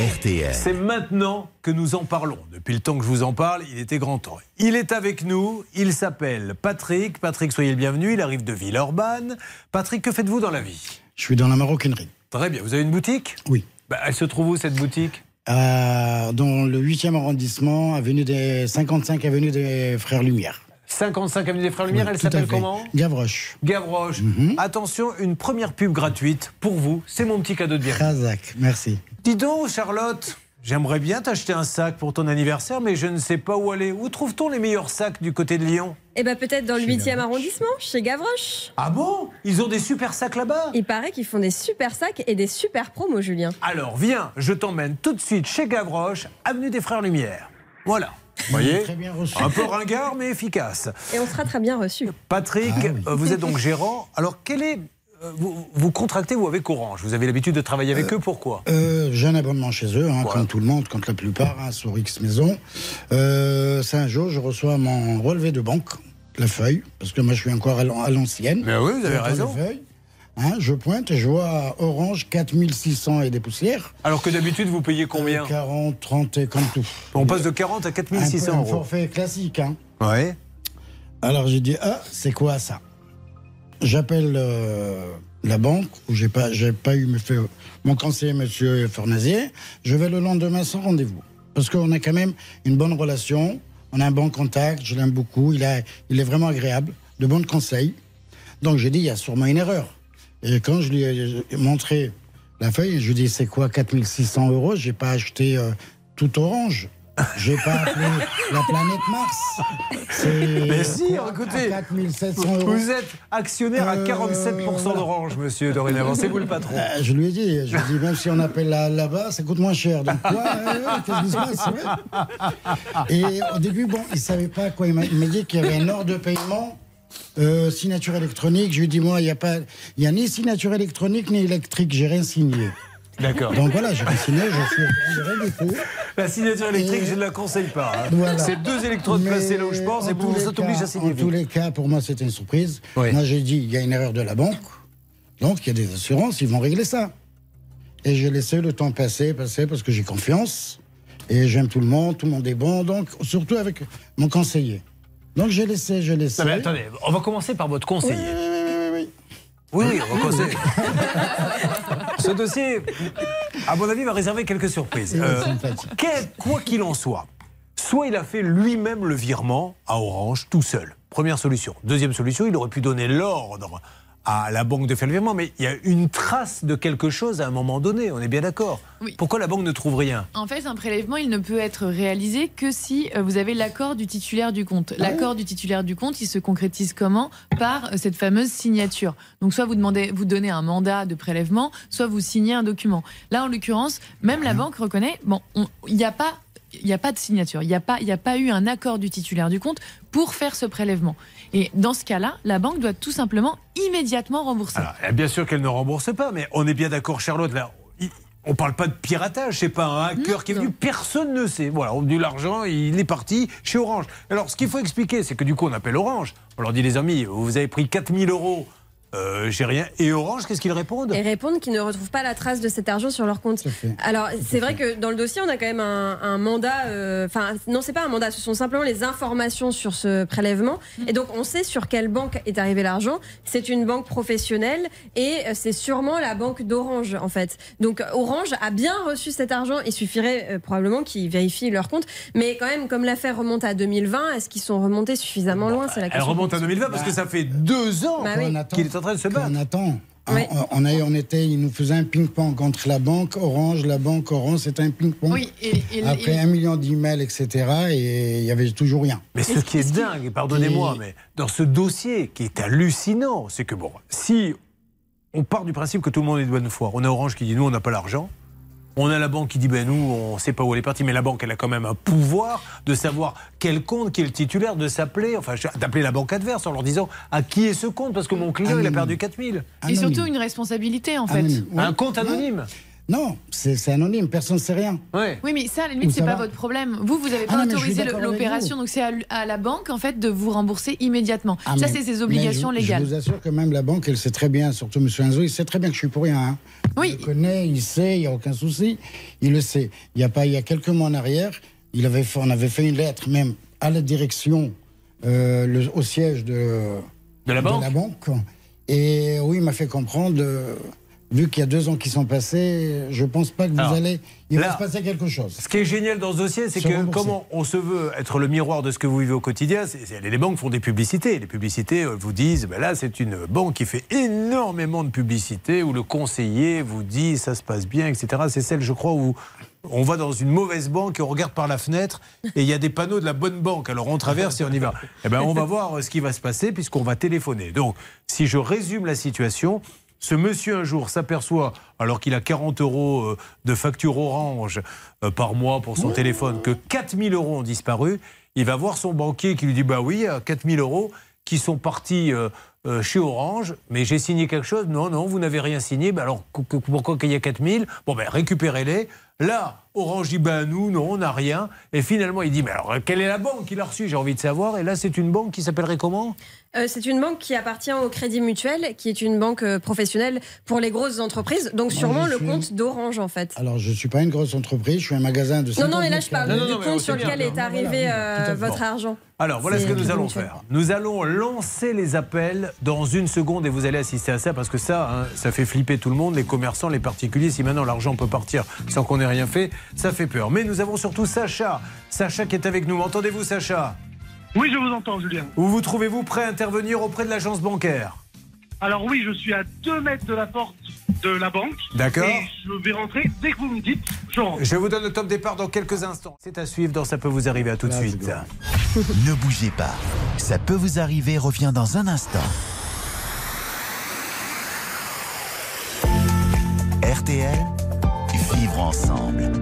RTL. C'est maintenant que nous en parlons. Depuis le temps que je vous en parle, il était grand temps. Il est avec nous, il s'appelle Patrick. Patrick, soyez le bienvenu, il arrive de Villeurbanne. Patrick, que faites-vous dans la vie? Je suis dans la maroquinerie. Très bien, vous avez une boutique? Oui. Bah, Elle se trouve où cette boutique? Euh, dans le 8e arrondissement, avenue des 55 avenue des Frères Lumière. 55 avenue des Frères Lumière, Oui, elle s'appelle comment Gavroche. Gavroche. Mhm. Attention, une première pub gratuite pour vous. C'est mon petit cadeau de bienvenue. Razak, merci. Dis donc, Charlotte, j'aimerais bien t'acheter un sac pour ton anniversaire, mais je ne sais pas où aller. Où trouve-t-on les meilleurs sacs du côté de Lyon? Eh ben peut-être dans le Chez 8e Gavroche. arrondissement, chez Gavroche. Ah bon? Ils ont des super sacs là-bas? Il paraît qu'ils font des super sacs et des super promos, Julien. Alors viens, je t'emmène tout de suite chez Gavroche, avenue des Frères Lumière. Voilà. Vous voyez Très bien reçu. Un peu ringard, mais efficace. Et on sera très bien reçus. Patrick, Ah oui. euh, vous êtes donc gérant. Alors, quel est. euh, vous, vous contractez, vous, avec Orange Vous avez l'habitude de travailler avec eux, pourquoi? Euh, J'ai un abonnement chez eux, hein, Voilà. comme tout le monde, comme la plupart, hein, sur X Maison. Euh, c'est un jour, je reçois mon relevé de banque, la feuille, parce que moi je suis encore à l'an- à l'ancienne. Mais oui, vous avez raison. Hein, je pointe et je vois Orange 4600 et des poussières. Alors que d'habitude, vous payez combien Euh, 40, 30 et comme tout. On passe de 40 à Un, 4600 un euros. forfait classique. Hein. Ouais. Alors j'ai dit ah c'est quoi ça? J'appelle euh, la banque où j'ai pas j'ai pas eu fait- mon conseiller Monsieur Fornazier. Je vais le lendemain sans rendez-vous parce qu'on a quand même une bonne relation. On a un bon contact. Je l'aime beaucoup. Il a il est vraiment agréable, de bons conseils. Donc j'ai dit il y a sûrement une erreur. Et quand je lui ai montré la feuille, je lui ai dit c'est quoi 4600 euros? J'ai pas acheté euh, tout orange. J'ai pas appelé la planète Mars. Mais si, écoutez, à 4700 euros? Vous êtes actionnaire à Euh, 47% voilà. d'Orange, monsieur, dorénavant. C'est vous le patron. Euh, je lui ai dit, je lui ai dit, même si on appelle là- là-bas, ça coûte moins cher. Donc quoi euh, Qu'est-ce qui se passe ouais? Et au début, bon, il savait pas quoi. Il m'a dit qu'il y avait un ordre de paiement, euh, signature électronique. Je lui dit, moi, il n'y a pas, il y a ni signature électronique ni électrique. J'ai rien signé. D'accord. Donc voilà, j'ai rien signé. Je suis rien du tout. La signature électrique, Et- je ne la conseille pas. hein. Voilà. C'est deux électrodes Mais placées là où je pense et pour ça t'oblige à signer En tous les cas, pour moi, c'était une surprise. Oui. Moi, j'ai dit, il y a une erreur de la banque. Donc, il y a des assurances, ils vont régler ça. Et j'ai laissé le temps passer, passer, parce que j'ai confiance. Et j'aime tout le monde, tout le monde est bon. Donc, surtout avec mon conseiller. Donc, laissé, j'ai laissé. Non, mais attendez, on va commencer par votre conseiller. oui, oui, oui, oui. Oui, oui, on va commencer. Ce dossier, à mon avis, va réserver quelques surprises. Euh, quel- quoi qu'il en soit, soit il a fait lui-même le virement à Orange tout seul. Première solution. Deuxième solution, il aurait pu donner l'ordre à la banque de faire le virement, mais il y a une trace de quelque chose à un moment donné, on est bien d'accord. Oui. Pourquoi la banque ne trouve rien? En fait, un prélèvement, il ne peut être réalisé que si euh, vous avez l'accord du titulaire du compte. L'accord du titulaire du compte, il se concrétise comment? Par euh, cette fameuse signature. Donc, soit vous demandez, vous donnez un mandat de prélèvement, soit vous signez un document. Là, en l'occurrence, même la banque reconnaît, bon, on- il n'y a pas. Il n'y a pas de signature, il n'y a, pas- a pas eu un accord du titulaire du compte pour faire ce prélèvement. Et dans ce cas-là, la banque doit tout simplement immédiatement rembourser. Alors, eh, bien sûr qu'elle ne rembourse pas, mais on est bien d'accord, Charlotte. Là, on parle pas de piratage, c'est pas un hacker Non, qui est venu, personne ne sait. Voilà, on a dit l'argent, il est parti chez Orange. Alors, ce qu'il faut expliquer, c'est que du coup, on appelle Orange. On leur dit, les amis, vous avez pris 4000 euros, euh, j'ai rien. Et Orange, qu'est-ce qu'ils répondent? Et répondent qu'ils ne retrouvent pas la trace de cet argent sur leur compte. Alors, c'est vrai que dans le dossier, on a quand même un, un mandat. euh, Enfin, non, c'est pas un mandat, ce sont simplement les informations sur ce prélèvement. Et donc, on sait sur quelle banque est arrivé l'argent. C'est une banque professionnelle et euh, c'est sûrement la banque d'Orange, en fait. Donc, Orange a bien reçu cet argent. Il suffirait euh, probablement qu'ils vérifient leur compte. Mais quand même, comme l'affaire remonte à 2020, est-ce qu'ils sont remontés suffisamment loin? C'est la Elle question. remonte à 2020 parce que ça fait deux ans Bah oui. Qu'il est en train de se battre. On attend. Oui. On, on, a- on était, il nous faisait un ping-pong entre la banque Orange, la banque Orange, c'était un ping-pong. Oui, Après un million d'emails, etc. Et il y avait toujours rien. Mais ce qui est dingue, pardonnez-moi, Et- mais dans ce dossier qui est hallucinant, c'est que bon, si on part du principe que tout le monde est de bonne foi, on a Orange qui dit nous on n'a pas l'argent, on a la banque qui dit ben nous on sait pas où elle est partie, mais la banque elle a quand même un pouvoir de savoir quel compte qui est le titulaire, de s'appeler, enfin d'appeler la banque adverse en leur disant à qui est ce compte? Parce que mon client il a perdu 4000. et surtout une responsabilité en fait. Oui. Un compte anonyme. Non, c'est anonyme, personne ne sait rien. Ouais. Oui, mais ça, à la limite, c'est pas va votre problème. Vous, vous avez Ah pas non, autorisé l'opération, donc c'est à, la banque, en fait, de vous rembourser immédiatement. Ah, ça, c'est ses obligations je- légales. Je vous assure que même la banque, elle sait très bien, surtout M. Enzo, il sait très bien que je suis pour rien. hein. Oui. Il le connaît, il sait, il n'y a aucun souci. Il le sait. Il y a pas, il y a quelques mois en arrière, il avait fait, on avait fait une lettre même à la direction, euh, le- au siège de, De la banque banque. Et oui, il m'a fait comprendre, euh, vu qu'il y a deux ans qui sont passés, je pense pas que vous Alors, allez, il là- va se passer quelque chose. Ce qui est génial dans ce dossier, c'est que comment on se veut être le miroir de ce que vous vivez au quotidien, les banques font des publicités. Les publicités euh, vous disent, ben là c'est une banque qui fait énormément de publicité, où le conseiller vous dit ça se passe bien, etc. C'est celle, je crois, où on va dans une mauvaise banque et on regarde par la fenêtre et il y a des panneaux de la bonne banque. Alors on traverse et on y va. Eh ben on va voir euh, ce qui va se passer puisqu'on va téléphoner. Donc si je résume la situation, ce monsieur un jour s'aperçoit, alors qu'il a 40 euros euh, de facture orange euh, par mois pour son téléphone, que 4000 euros ont disparu. Il va voir son banquier qui lui dit Bah oui, il y a 4000 euros qui sont partis euh, chez Orange, mais j'ai signé quelque chose. Non, non, vous n'avez rien signé. Bah alors pourquoi qu'il y a 4000 Bon, ben récupérez-les. Là, Orange dit Ben nous, non, on n'a rien. Et finalement, il dit Mais alors, quelle est la banque? Qu'il a reçue J'ai envie de savoir. Et là, c'est une banque qui s'appellerait comment? Euh, c'est une banque qui appartient au Crédit Mutuel, qui est une banque euh, professionnelle pour les grosses entreprises. Donc sûrement le suis- compte d'Orange en fait. Alors, je ne suis pas une grosse entreprise, je suis un magasin de Non, 50 non, mais là je parle. Non, du compte sur bien. lequel est arrivé voilà, euh, votre argent. Alors voilà ce que nous allons Mutuel. faire. Nous allons lancer les appels dans une seconde et vous allez assister à ça parce que ça, hein, ça fait flipper tout le monde, les commerçants, les particuliers. Si maintenant l'argent peut partir sans qu'on ait rien fait, ça fait peur. Mais nous avons surtout Sacha. Sacha qui est avec nous. Entendez-vous Sacha? Oui, je vous entends, Julien. Où vous trouvez-vous prêt à intervenir auprès de l'agence bancaire Alors oui, je suis à 2 mètres de la porte de la banque. D'accord. Et je vais rentrer dès que vous me dites, je rentre. Je vous donne le top départ dans quelques instants. C'est à suivre dans Ça peut vous arriver à tout de suite. Ne bougez pas. Ça peut vous arriver revient dans un instant. RTL, vivre ensemble.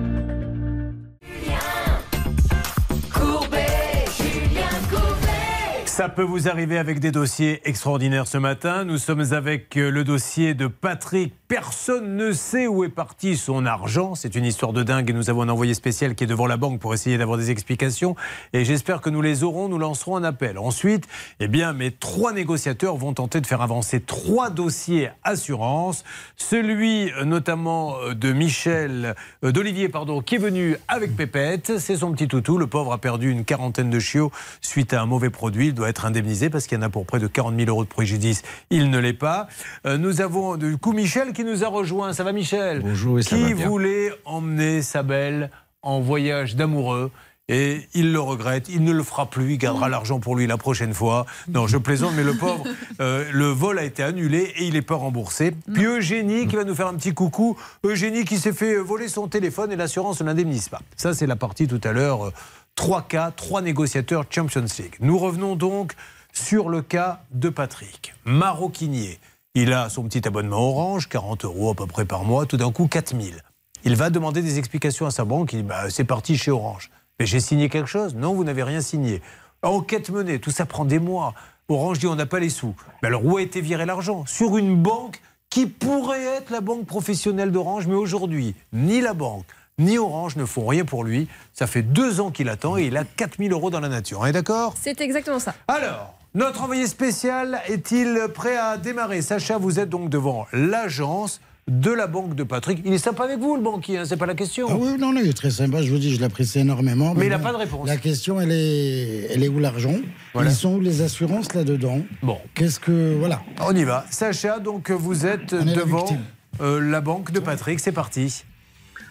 Ça peut vous arriver avec des dossiers extraordinaires ce matin. Nous sommes avec euh, le dossier de Patrick. Personne ne sait où est parti son argent. C'est une histoire de dingue et nous avons un envoyé spécial qui est devant la banque pour essayer d'avoir des explications. Et j'espère que nous les aurons. Nous lancerons un appel. Ensuite, eh bien, mes trois négociateurs vont tenter de faire avancer trois dossiers assurance. Celui euh, notamment euh, de Michel, euh, d'Olivier, pardon, qui est venu avec Pépette. C'est son petit toutou. Le pauvre a perdu une quarantaine de chiots suite à un mauvais produit. Il doit être indemnisé parce qu'il y en a pour près de 40 000 euros de préjudice. Il ne l'est pas. Nous avons du coup Michel nous a rejoint. Ça va Michel Bonjour, et ça Qui va bien. voulait emmener sa belle en voyage d'amoureux et il le regrette, il ne le fera plus, il gardera l'argent pour lui la prochaine fois. Non, je plaisante, mais le pauvre, euh, le vol a été annulé et il n'est pas remboursé. Puis Eugénie qui va nous faire un petit coucou. Eugénie qui s'est fait voler son téléphone et l'assurance ne l'indemnise pas. Ça, c'est la partie tout à l'heure. euh, Trois cas, trois négociateurs Champions League. Nous revenons donc sur le cas de Patrick, maroquinier. Il a son petit abonnement orange, 40 euros à peu près par mois, tout d'un coup 4000. Il va demander des explications à sa banque. Il dit bah, c'est parti chez Orange. Mais j'ai signé quelque chose? Non, vous n'avez rien signé. Enquête menée, tout ça prend des mois. Orange dit on n'a pas les sous. Mais alors où a été viré l'argent? Sur une banque qui pourrait être la banque professionnelle d'Orange, mais aujourd'hui, ni la banque, ni Orange ne font rien pour lui. Ça fait deux ans qu'il attend et il a 4000 euros dans la nature. On est d'accord? C'est exactement ça. alors, notre envoyé spécial est-il prêt à démarrer? Sacha, vous êtes donc devant l'agence de la banque de Patrick. Il est sympa avec vous, le banquier, hein, c'est pas la question. Ah oui, non, non, il est très sympa, je vous dis, je l'apprécie énormément. Mais il n'a pas de réponse. La question, elle est, elle est où l'argent? Voilà. Ils sont où les assurances là-dedans? Bon, Qu'est-ce que. Voilà. on y va. Sacha, donc vous êtes la devant euh, la banque de Patrick, c'est parti.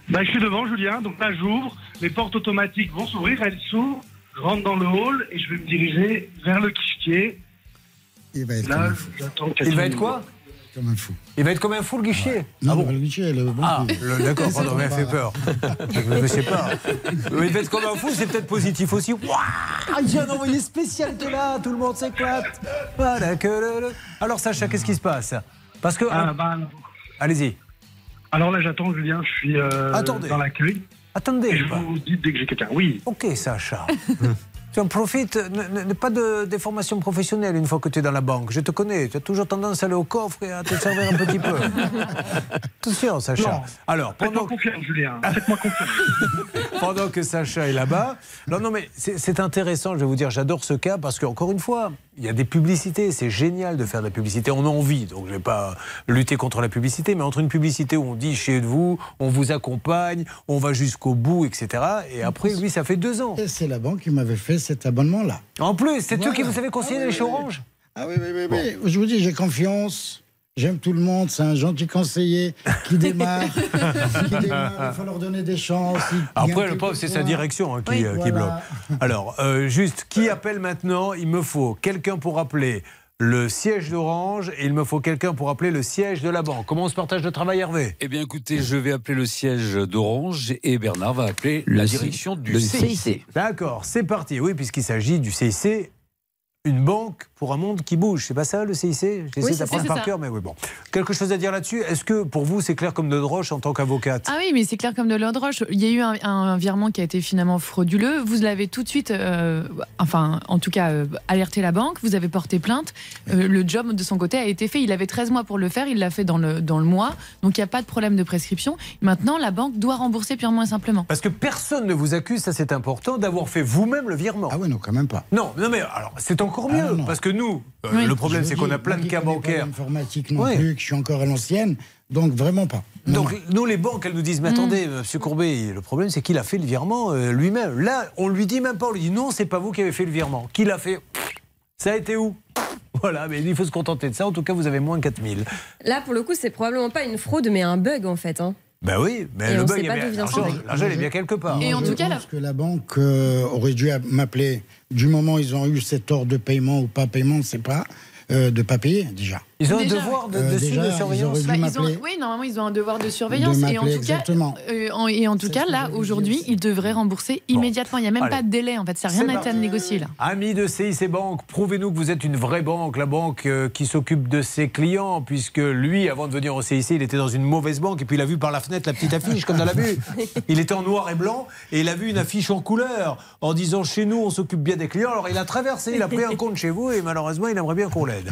Bah, je suis devant, Julien. Donc là, j'ouvre. Les portes automatiques vont s'ouvrir. Elles s'ouvrent. Je rentre dans le hall et je vais me diriger vers le guichet. Il va être comme Là, un fou. j'attends Il va être quoi Comme un fou. Il va être comme un fou le guichet Non, Ah bon le guichet, le bon. Ah, le- d'accord, pardon, mais fait peur. Je ne sais pas. Mais il va être comme un fou, c'est peut-être positif aussi. Waouh Il y a un envoyé spécial est là, tout le monde s'éclate. Voilà que le- le- Alors Sacha, qu'est-ce qui se passe? Parce que... Ah, bah, alors. Allez-y. Alors là, j'attends, Julien. Je suis euh, Attendez. dans l'accueil. Attendez. Et je vous dis dès que j'ai quelqu'un. Oui. Ok Sacha. Tu en profites, ne, ne- pas de déformation professionnelle une fois que tu es dans la banque. Je te connais, tu as toujours tendance à aller au coffre et à te servir un petit peu. Attention, Sacha. Non. Alors, pendant, Faites-moi confiance, Julien. Faites-moi confiance. pendant que Sacha est là-bas. Non, non, mais c'est c'est intéressant, je vais vous dire, j'adore ce cas parce qu'encore une fois, il y a des publicités, c'est génial de faire de la publicité. On a envie, donc je ne vais pas lutter contre la publicité, mais entre une publicité où on dit chez vous, on vous accompagne, on va jusqu'au bout, etc. Et après, lui, ça fait deux ans. C'est la banque qui m'avait fait cet abonnement-là. En plus, c'est eux Voilà. qui vous avez conseillé Ah oui, chez oui, oui. Orange Ah oui, oui, oui, oui. Je vous dis, j'ai confiance. J'aime tout le monde, c'est un gentil conseiller qui démarre. qui démarre. Il faut leur donner des chances. Après, le pauvre, c'est sa direction hein, qui, Oui, euh, qui voilà. bloque. Alors, euh, juste, qui appelle maintenant? Il me faut quelqu'un pour appeler le siège d'Orange et il me faut quelqu'un pour appeler le siège de la banque. Comment on se partage le travail, Hervé? Eh bien, écoutez, je vais appeler le siège d'Orange et Bernard va appeler la C- direction du le CIC. CIC. D'accord, c'est parti. Oui, puisqu'il s'agit du CIC, une banque pour un monde qui bouge. C'est pas ça le CIC J'essaie Oui, d'apprendre ça, par cœur, mais oui, bon. Quelque chose à dire là-dessus? Est-ce que pour vous, c'est clair comme de roche en tant qu'avocate? Ah oui, mais c'est clair comme de l'eau de roche. Il y a eu un, un virement qui a été finalement frauduleux. Vous l'avez tout de suite, euh, enfin, en tout cas, euh, alerté la banque. Vous avez porté plainte. Euh, le job de son côté a été fait. Il avait 13 mois pour le faire. Il l'a fait dans le, dans le mois. Donc il n'y a pas de problème de prescription. Maintenant, la banque doit rembourser purement et simplement. Parce que personne ne vous accuse, ça c'est important, d'avoir fait vous-même le virement. Ah oui, non, quand même pas. Non, non, mais alors c'est encore Ah, mieux, non, non. parce que nous, euh, Oui. le problème c'est qu'on a plein de cas pas bancaires. L'informatique non Oui. plus, que je suis encore à l'ancienne, donc vraiment pas. Non, Donc non. nous, les banques, elles nous disent, mais attendez, Monsieur Courbet, le problème c'est qu'il a fait le virement euh, lui-même. Là, on lui dit même pas, on lui dit non, c'est pas vous qui avez fait le virement. Qui l'a fait Ça a été où? Voilà, mais il faut se contenter de ça. En tout cas, vous avez moins 4000. Là, pour le coup, c'est probablement pas une fraude, mais un bug en fait. hein. Ben oui, mais Et le bug, l'argent, est bien quelque part. Et en je tout cas, pense que la banque euh, aurait dû m'appeler du moment où ils ont eu cet ordre de paiement ou pas paiement, c'est pas, euh, de pas payer déjà. Ils ont Déjà, un devoir de, euh, déjà, de surveillance. Bah, ils ont- oui, normalement, ils ont un devoir de surveillance. De et en tout cas, euh, en- et en tout cas, là, aujourd'hui, ils devraient rembourser immédiatement. Il n'y a même Allez. pas de délai, en fait. Ça n'a rien à négocier, là. Amis de CIC Banque, prouvez-nous que vous êtes une vraie banque, la banque euh, qui s'occupe de ses clients, puisque lui, avant de venir au CIC, il était dans une mauvaise banque, et puis il a vu par la fenêtre la petite affiche, comme dans la vue. Il était en noir et blanc, et il a vu une affiche en couleur, en disant chez nous, on s'occupe bien des clients. Alors il a traversé, il a pris un compte chez vous, et malheureusement, il aimerait bien qu'on l'aide.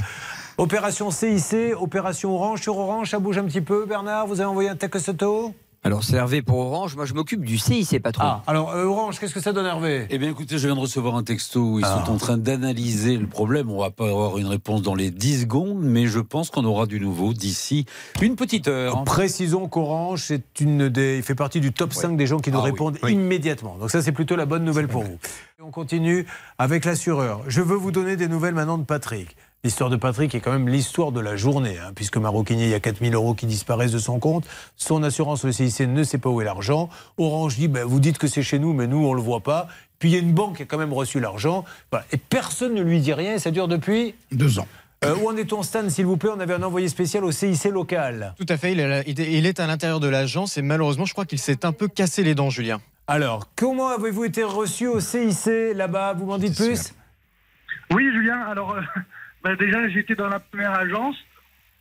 Opération CIC, opération Orange. Sur Orange, ça bouge un petit peu. Bernard, vous avez envoyé un texte auto Alors c'est Hervé pour Orange, moi je m'occupe du CIC patron. Ah, alors euh, Orange, qu'est-ce que ça donne, Hervé? Eh bien, écoutez, je viens de recevoir un texto où ils Ah. sont en train d'analyser le problème. On va pas avoir une réponse dans les 10 secondes, mais je pense qu'on aura du nouveau d'ici une petite heure. Précisons qu'Orange, c'est une des, il fait partie du top 5 des gens qui nous Ah répondent oui. immédiatement. Donc ça, c'est plutôt la bonne nouvelle pour vous. Et on continue avec l'assureur. Je veux vous donner des nouvelles maintenant de Patrick. L'histoire de Patrick est quand même l'histoire de la journée, hein, puisque Maroquinier, il y a 4000 euros qui disparaissent de son compte. Son assurance, le CIC, ne sait pas où est l'argent. Orange dit, ben, vous dites que c'est chez nous, mais nous, on ne le voit pas. Puis il y a une banque qui a quand même reçu l'argent. Voilà. Et personne ne lui dit rien, et ça dure depuis... Deux ans. Euh, où en est-on, Stan, s'il vous plaît? On avait un envoyé spécial au CIC local. Tout à fait, est, il est à l'intérieur de l'agence et malheureusement, je crois qu'il s'est un peu cassé les dents, Julien. Alors, comment avez-vous été reçu au CIC là-bas? Vous m'en dites plus? Oui, Julien, alors euh, bah, déjà j'étais dans la première agence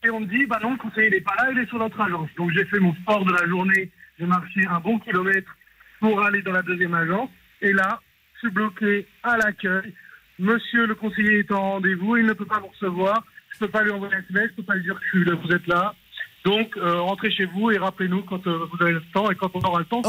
et on me dit bah non, le conseiller n'est pas là, il est sur notre agence. Donc j'ai fait mon sport de la journée, j'ai marché un bon kilomètre pour aller dans la deuxième agence et là, je suis bloqué à l'accueil. Monsieur le conseiller est en rendez-vous, il ne peut pas vous recevoir, je ne peux pas lui envoyer un SMS, je ne peux pas lui dire que vous êtes là. Donc euh, rentrez chez vous et rappelez-nous quand euh, vous avez le temps et quand on aura le temps.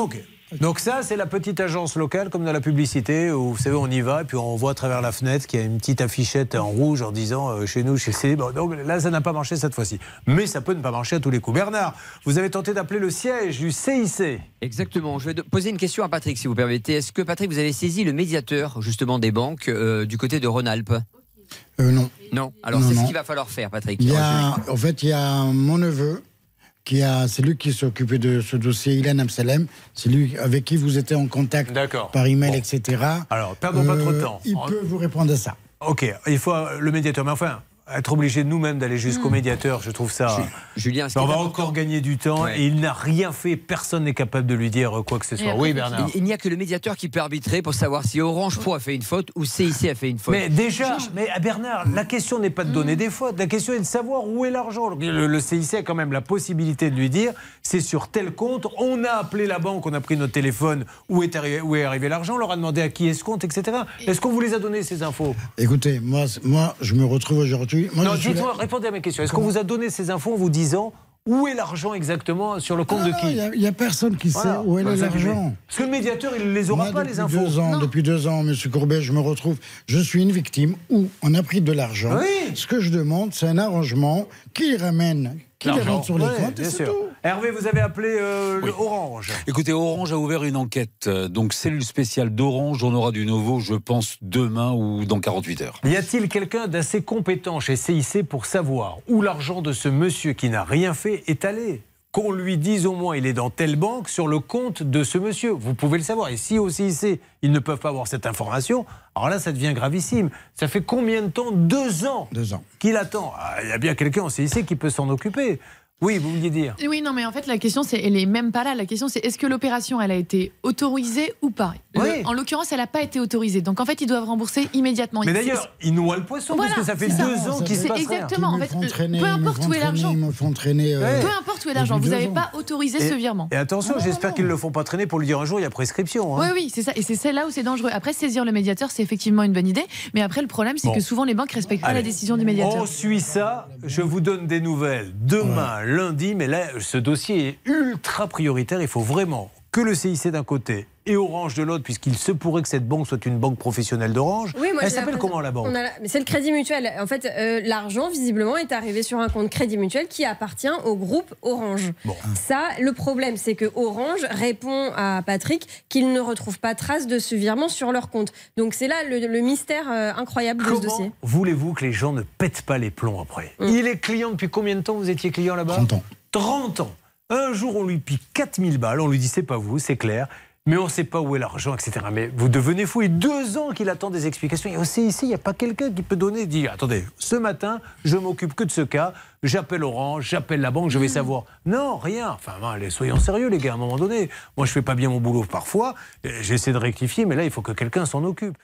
Donc ça, c'est la petite agence locale, comme dans la publicité, où vous savez, on y va, et puis on voit à travers la fenêtre qu'il y a une petite affichette en rouge en disant euh, chez nous, chez C. Bon, donc là, ça n'a pas marché cette fois-ci. Mais ça peut ne pas marcher à tous les coups. Bernard, vous avez tenté d'appeler le siège du CIC. Exactement. Je vais poser une question à Patrick si vous permettez. Est-ce que Patrick, vous avez saisi le médiateur justement des banques euh, du côté de Rhône-Alpes? Euh, non. Non. Alors c'est ce qu'il va falloir faire, Patrick. Il y a, en fait, il y a mon neveu qui a, c'est lui qui s'est occupé de ce dossier, Ilan Amsalem. C'est lui avec qui vous étiez en contact par email, Bon. etc. Alors, perdons pas trop de temps. Il En- peut vous répondre à ça. Ok, il faut euh, le médiateur. Mais enfin, être obligé nous-mêmes d'aller jusqu'au médiateur, je trouve ça. Julien, ce qui on va encore gagner du temps Ouais. et il n'a rien fait. Personne n'est capable de lui dire quoi que ce soit. après, Oui, Bernard. Il, il n'y a que le médiateur qui peut arbitrer pour savoir si Orange Pro a fait une faute ou CIC a fait une faute. Mais déjà, mais à Bernard, la question n'est pas de donner des fautes, la question est de savoir où est l'argent. Le, le CIC a quand même la possibilité de lui dire c'est sur tel compte, on a appelé la banque, on a pris notre téléphone, où est arrivé, où est arrivé l'argent, on leur a demandé à qui est ce compte, etc. Est-ce qu'on vous les a donné ces infos? Écoutez, moi, moi, je me retrouve aujourd'hui. Moi, Non, dites-moi, répondez à mes questions. Est-ce qu'on vous a donné ces infos en vous disant où est l'argent exactement sur le compte Ah, de qui Il n'y a, personne qui Voilà. sait où est Bah, l'argent. Parce que le médiateur, il ne les aura Moi, pas, les infos. Deux ans, depuis deux ans, Monsieur Courbet, je me retrouve. Je suis une victime où on a pris de l'argent. Oui. Ce que je demande, c'est un arrangement qui ramène, qui L'argent. sur les Ouais, comptes. bien c'est sûr. tout. Hervé, vous avez appelé euh, le Orange. Écoutez, Orange a ouvert une enquête. euh, Donc, cellule spéciale d'Orange, on aura du nouveau, je pense, demain ou dans 48 heures. Y a-t-il quelqu'un d'assez compétent chez CIC pour savoir où l'argent de ce monsieur qui n'a rien fait est allé? Qu'on lui dise au moins il est dans telle banque sur le compte de ce monsieur. Vous pouvez le savoir. Et si au CIC, ils ne peuvent pas avoir cette information, alors là, ça devient gravissime. Ça fait combien de temps? Deux ans Deux ans. qu'il attend. Ah, Il y a bien quelqu'un au CIC qui peut s'en occuper. Oui, vous vouliez dire Oui, non, mais en fait, la question, c'est, elle est même pas là. La question, c'est est-ce que l'opération, elle a été autorisée ou pas? Le- Oui. En l'occurrence, elle n'a pas été autorisée. Donc, en fait, ils doivent rembourser immédiatement. Mais Il- d'ailleurs, il noie le poisson Voilà, parce que ça fait ça. deux ans Ça qu'il fait- se passe exactement. Ils en me fait, traîner, peu ils me importe où est l'argent. Ils me font traîner. euh, Ouais. Peu importe où est l'argent, vous n'avez pas autorisé Et- ce virement. Et attention, j'espère qu'ils ne le font pas traîner pour lui dire un jour il y a prescription. hein. Oui, oui, c'est ça. Et c'est c'est là où c'est dangereux. Après, saisir le médiateur, c'est effectivement une bonne idée. Mais après, le problème, c'est Bon. que souvent, les banques respectent pas la décision du médiateur. On suit ça. Je vous donne des nouvelles demain, lundi. Mais là, ce dossier est ultra prioritaire. Il faut vraiment que le CIC d'un côté et Orange de l'autre, puisqu'il se pourrait que cette banque soit une banque professionnelle d'Orange. Oui, moi, Elle s'appelle comment la banque la- mais C'est le Crédit Mutuel. En fait, euh, l'argent, visiblement, est arrivé sur un compte Crédit Mutuel qui appartient au groupe Orange. Bon. Ça, le problème, c'est que Orange répond à Patrick qu'ils ne retrouvent pas trace de ce virement sur leur compte. Donc c'est là le, le mystère euh, incroyable de ce dossier. Comment voulez-vous que les gens ne pètent pas les plombs après Mm. Il est client depuis combien de temps Vous étiez client là-bas 30 ans. 30 ans. Un jour, on lui pique 4000 balles. On lui dit c'est pas vous, c'est clair. Mais on ne sait pas où est l'argent, etc. Mais vous devenez fou. Et deux ans qu'il attend des explications. Et aussi ici, il n'y a pas quelqu'un qui peut donner, dire attendez, ce matin, je m'occupe que de ce cas. J'appelle Orange, j'appelle la banque, je vais savoir. Non, rien. Enfin, ben, allez, soyons sérieux, les gars, à un moment donné. Moi, je fais pas bien mon boulot parfois. J'essaie de rectifier, mais là, il faut que quelqu'un s'en occupe.